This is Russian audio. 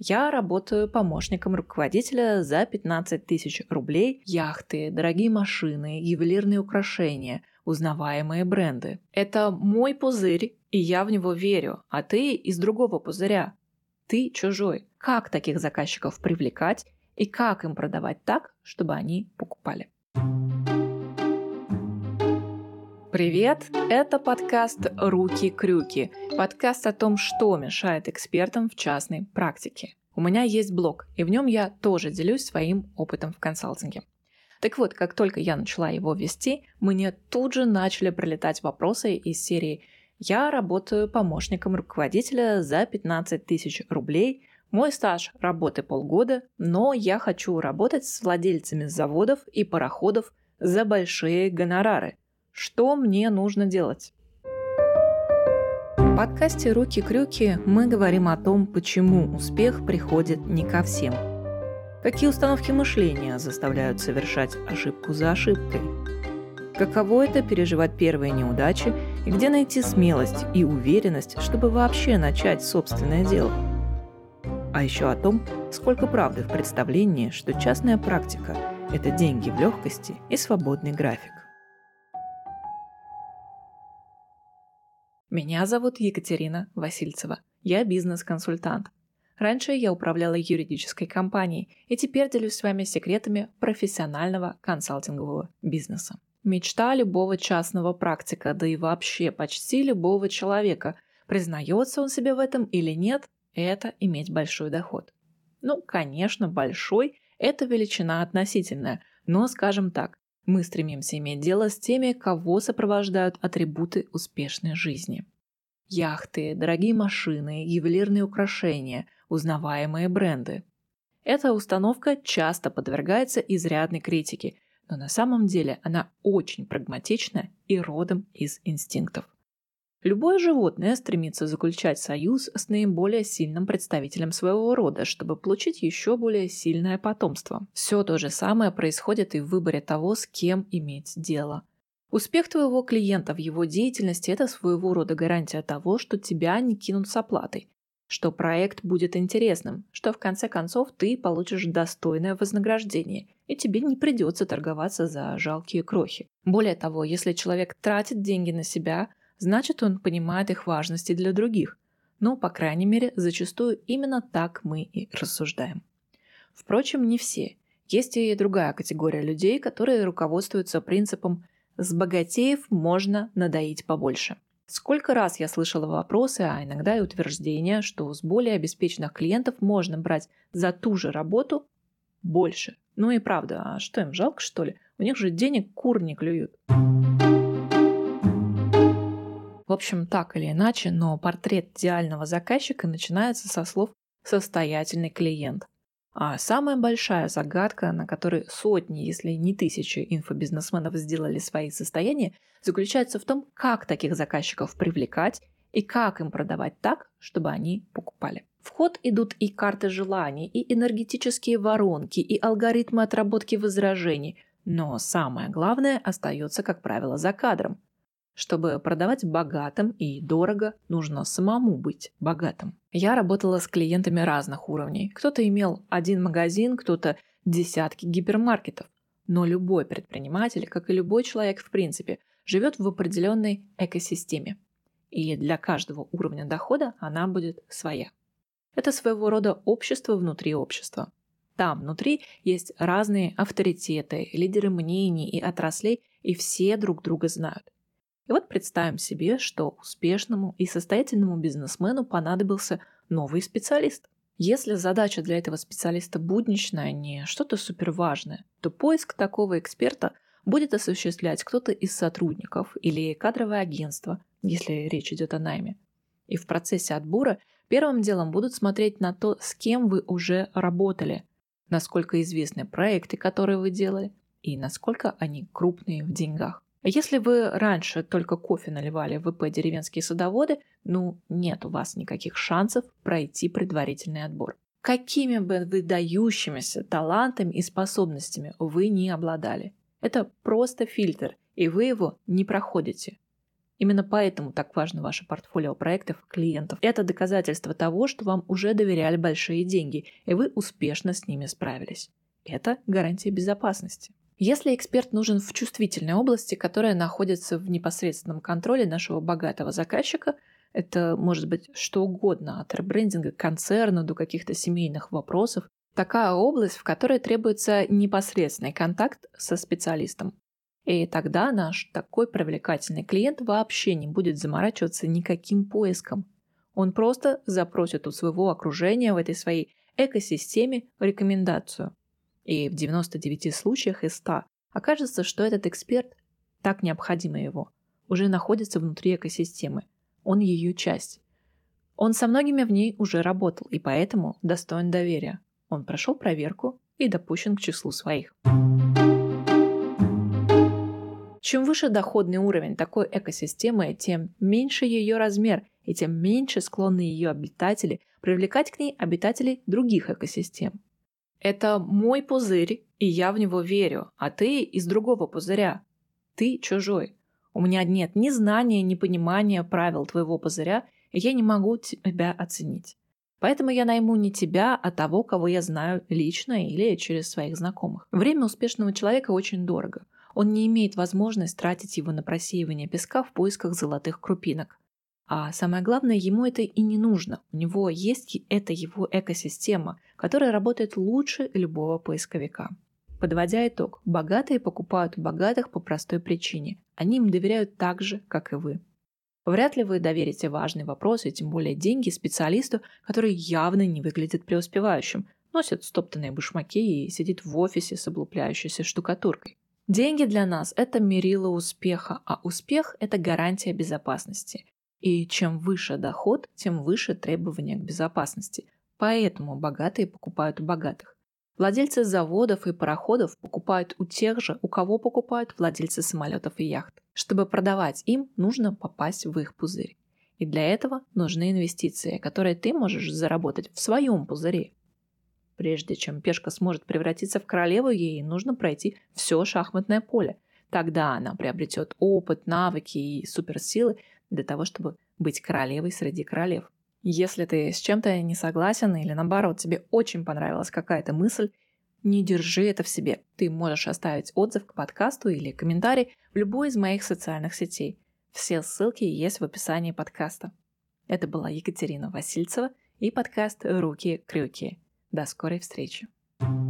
Я работаю помощником руководителя за 15 тысяч рублей, яхты, дорогие машины, ювелирные украшения, узнаваемые бренды. Это мой пузырь, и я в него верю, а ты из другого пузыря. Ты чужой. Как таких заказчиков привлекать и как им продавать так, чтобы они покупали? Привет! Это подкаст «Руки-крюки». Подкаст о том, что мешает экспертам в частной практике. У меня есть блог, и в нем я тоже делюсь своим опытом в консалтинге. Так вот, как только я начала его вести, мне тут же начали прилетать вопросы из серии «Я работаю помощником руководителя за 15 тысяч рублей, мой стаж работы полгода, но я хочу работать с владельцами заводов и пароходов за большие гонорары – что мне нужно делать? В подкасте «Руки-крюки» мы говорим о том, почему успех приходит не ко всем. Какие установки мышления заставляют совершать ошибку за ошибкой? Каково это переживать первые неудачи и где найти смелость и уверенность, чтобы вообще начать собственное дело? А еще о том, сколько правды в представлении, что частная практика – это деньги в легкости и свободный график. Меня зовут Екатерина Васильцева. Я бизнес-консультант. Раньше я управляла юридической компанией и теперь делюсь с вами секретами профессионального консалтингового бизнеса. Мечта любого частного практика, да и вообще почти любого человека, признается он себе в этом или нет, это иметь большой доход. Ну, конечно, большой – это величина относительная, но, скажем так, мы стремимся иметь дело с теми, кого сопровождают атрибуты успешной жизни. Яхты, дорогие машины, ювелирные украшения, узнаваемые бренды. Эта установка часто подвергается изрядной критике, но на самом деле она очень прагматична и родом из инстинктов. Любое животное стремится заключать союз с наиболее сильным представителем своего рода, чтобы получить еще более сильное потомство. Все то же самое происходит и в выборе того, с кем иметь дело. Успех твоего клиента в его деятельности – это своего рода гарантия того, что тебя не кинут с оплатой, что проект будет интересным, что в конце концов ты получишь достойное вознаграждение, и тебе не придется торговаться за жалкие крохи. Более того, если человек тратит деньги на себя, значит он понимает их важности для других. Ну, по крайней мере, зачастую именно так мы и рассуждаем. Впрочем, не все. Есть и другая категория людей, которые руководствуются принципом «с богатеев можно надоить побольше». Сколько раз я слышала вопросы, а иногда и утверждения, что с более обеспеченных клиентов можно брать за ту же работу больше. Ну и правда, а что им жалко, что ли? У них же денег кур не клюют. В общем, так или иначе, но портрет идеального заказчика начинается со слов «состоятельный клиент». А самая большая загадка, на которой сотни, если не тысячи инфобизнесменов сделали свои состояния, заключается в том, как таких заказчиков привлекать и как им продавать так, чтобы они покупали. В ход идут и карты желаний, и энергетические воронки, и алгоритмы отработки возражений, но самое главное остается, как правило, за кадром – чтобы продавать богатым и дорого, нужно самому быть богатым. Я работала с клиентами разных уровней. Кто-то имел один магазин, кто-то десятки гипермаркетов. Но любой предприниматель, как и любой человек в принципе, живет в определенной экосистеме. И для каждого уровня дохода она будет своя. Это своего рода общество внутри общества. Там внутри есть разные авторитеты, лидеры мнений и отраслей, и все друг друга знают. И вот представим себе, что успешному и состоятельному бизнесмену понадобился новый специалист. Если задача для этого специалиста будничная, не что-то суперважное, то поиск такого эксперта будет осуществлять кто-то из сотрудников или кадровое агентство, если речь идет о найме. И в процессе отбора первым делом будут смотреть на то, с кем вы уже работали, насколько известны проекты, которые вы делали, и насколько они крупные в деньгах. Если вы раньше только кофе наливали в ИП «Деревенские садоводы», ну, нет у вас никаких шансов пройти предварительный отбор. Какими бы выдающимися талантами и способностями вы не обладали. Это просто фильтр, и вы его не проходите. Именно поэтому так важно ваше портфолио проектов клиентов. Это доказательство того, что вам уже доверяли большие деньги, и вы успешно с ними справились. Это гарантия безопасности. Если эксперт нужен в чувствительной области, которая находится в непосредственном контроле нашего богатого заказчика, это может быть что угодно, от ребрендинга концерна до каких-то семейных вопросов, такая область, в которой требуется непосредственный контакт со специалистом. И тогда наш такой привлекательный клиент вообще не будет заморачиваться никаким поиском. Он просто запросит у своего окружения в этой своей экосистеме рекомендацию. И в 99 случаях из 100 окажется, что этот эксперт, так необходимо его, уже находится внутри экосистемы. Он ее часть. Он со многими в ней уже работал и поэтому достоин доверия. Он прошел проверку и допущен к числу своих. Чем выше доходный уровень такой экосистемы, тем меньше ее размер и тем меньше склонны ее обитатели привлекать к ней обитателей других экосистем. Это мой пузырь, и я в него верю, а ты из другого пузыря. Ты чужой. У меня нет ни знания, ни понимания правил твоего пузыря, и я не могу тебя оценить. Поэтому я найму не тебя, а того, кого я знаю лично или через своих знакомых. Время успешного человека очень дорого – он не имеет возможности тратить его на просеивание песка в поисках золотых крупинок. А самое главное, ему это и не нужно. У него есть это его экосистема, которая работает лучше любого поисковика. Подводя итог, богатые покупают богатых по простой причине. Они им доверяют так же, как и вы. Вряд ли вы доверите важный вопрос и тем более деньги специалисту, который явно не выглядит преуспевающим, носит стоптанные башмаки и сидит в офисе с облупляющейся штукатуркой. Деньги для нас – это мерило успеха, а успех – это гарантия безопасности. И чем выше доход, тем выше требования к безопасности. Поэтому богатые покупают у богатых. Владельцы заводов и пароходов покупают у тех же, у кого покупают владельцы самолетов и яхт. Чтобы продавать им, нужно попасть в их пузырь. И для этого нужны инвестиции, которые ты можешь заработать в своем пузыре. Прежде чем пешка сможет превратиться в королеву, ей нужно пройти все шахматное поле. Тогда она приобретет опыт, навыки и суперсилы для того, чтобы быть королевой среди королев. Если ты с чем-то не согласен или наоборот тебе очень понравилась какая-то мысль, не держи это в себе. Ты можешь оставить отзыв к подкасту или комментарий в любой из моих социальных сетей. Все ссылки есть в описании подкаста. Это была Екатерина Васильцева и подкаст «Руки-крюки». До скорой встречи! thank you